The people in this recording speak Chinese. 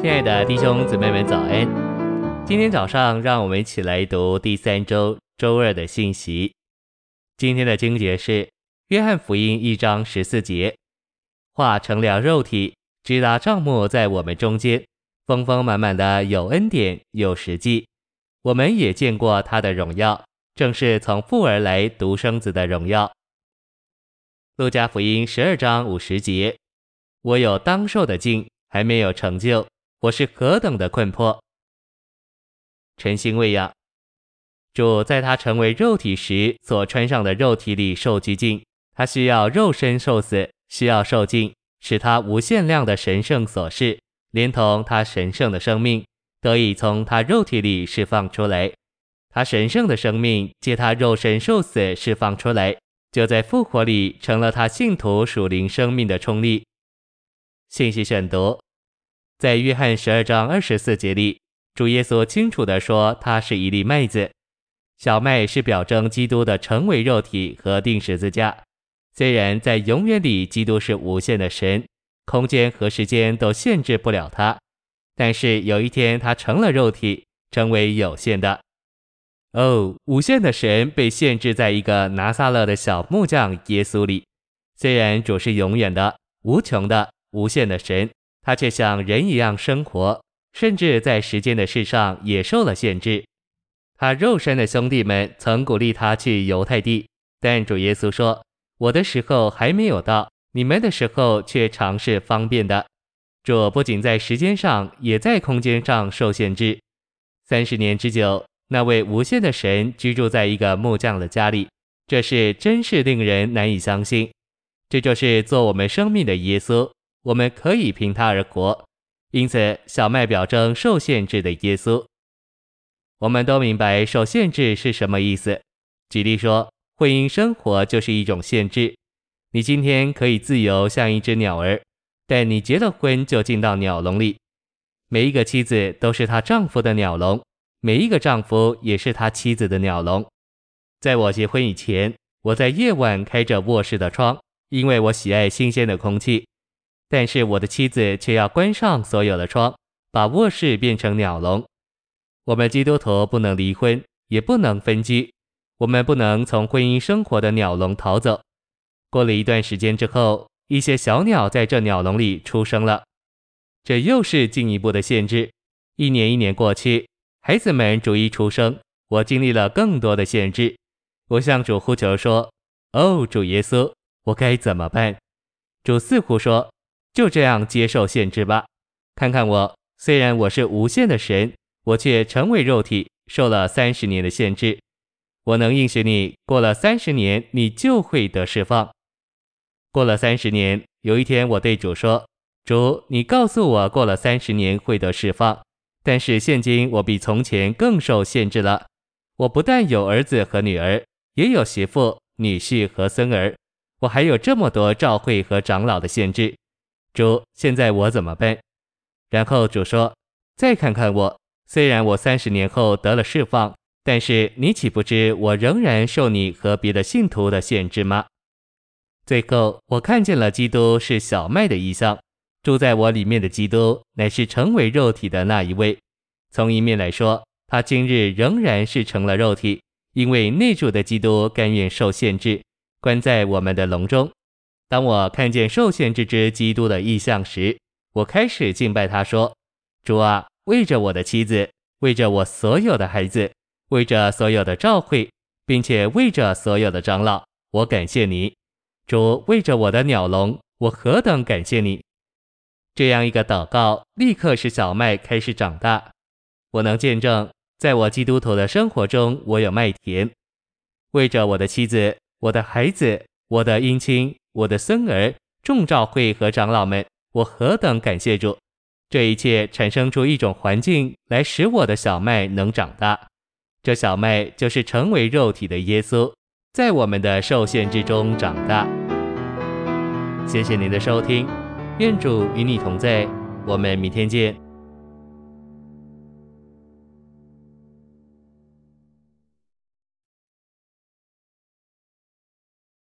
亲爱的弟兄姊妹们，早安！今天早上，让我们一起来读第三周周二的信息。今天的经节是《约翰福音》一章十四节：“化成了肉体，直达帐幕在我们中间，丰丰满满的有恩典有实际。我们也见过他的荣耀，正是从父而来独生子的荣耀。”《路加福音》十二章五十节：“我有当受的境，还没有成就。”我是何等的困迫！晨星喂养，主在他成为肉体时所穿上的肉体里受拘禁，他需要肉身受死，需要受尽，使他无限量的神圣所示，连同他神圣的生命得以从他肉体里释放出来。他神圣的生命借他肉身受死释放出来，就在复活里成了他信徒属灵生命的冲力。信息选读。在约翰十二章二十四节里，主耶稣清楚地说，他是一粒麦子，小麦是表征基督的成为肉体和钉十字架。虽然在永远里，基督是无限的神，空间和时间都限制不了他，但是有一天他成了肉体，成为有限的。哦，无限的神被限制在一个拿撒勒的小木匠耶稣里。虽然主是永远的、无穷的、无限的神。他却像人一样生活，甚至在时间的事上也受了限制。他肉身的兄弟们曾鼓励他去犹太地，但主耶稣说：“我的时候还没有到，你们的时候却常是方便的。”主不仅在时间上，也在空间上受限制。三十年之久，那位无限的神居住在一个木匠的家里，这是真是令人难以相信。这就是做我们生命的耶稣。我们可以凭他而活，因此小麦表征受限制的耶稣。我们都明白受限制是什么意思。举例说，婚姻生活就是一种限制。你今天可以自由像一只鸟儿，但你结了婚就进到鸟笼里。每一个妻子都是她丈夫的鸟笼，每一个丈夫也是他妻子的鸟笼。在我结婚以前，我在夜晚开着卧室的窗，因为我喜爱新鲜的空气。但是我的妻子却要关上所有的窗，把卧室变成鸟笼。我们基督徒不能离婚，也不能分居，我们不能从婚姻生活的鸟笼逃走。过了一段时间之后，一些小鸟在这鸟笼里出生了，这又是进一步的限制。一年一年过去，孩子们逐一出生，我经历了更多的限制。我向主呼求说：“哦，主耶稣，我该怎么办？”主似乎说。就这样接受限制吧。看看我，虽然我是无限的神，我却成为肉体，受了三十年的限制。我能应许你，过了三十年，你就会得释放。过了三十年，有一天我对主说：“主，你告诉我过了三十年会得释放，但是现今我比从前更受限制了。我不但有儿子和女儿，也有媳妇、女婿和孙儿，我还有这么多教会和长老的限制。”主，现在我怎么办？然后主说：“再看看我，虽然我三十年后得了释放，但是你岂不知我仍然受你和别的信徒的限制吗？”最后，我看见了基督是小麦的意象，住在我里面的基督乃是成为肉体的那一位。从一面来说，他今日仍然是成了肉体，因为内住的基督甘愿受限制，关在我们的笼中。当我看见受限制之基督的异象时，我开始敬拜他说：“主啊，为着我的妻子，为着我所有的孩子，为着所有的教会，并且为着所有的长老，我感谢你。主，为着我的鸟笼，我何等感谢你！”这样一个祷告，立刻使小麦开始长大。我能见证，在我基督徒的生活中，我有麦田。为着我的妻子，我的孩子，我的姻亲。我的孙儿、众教会和长老们，我何等感谢主！这一切产生出一种环境来，使我的小麦能长大。这小麦就是成为肉体的耶稣，在我们的受限制中长大。谢谢您的收听，愿主与你同在，我们明天见。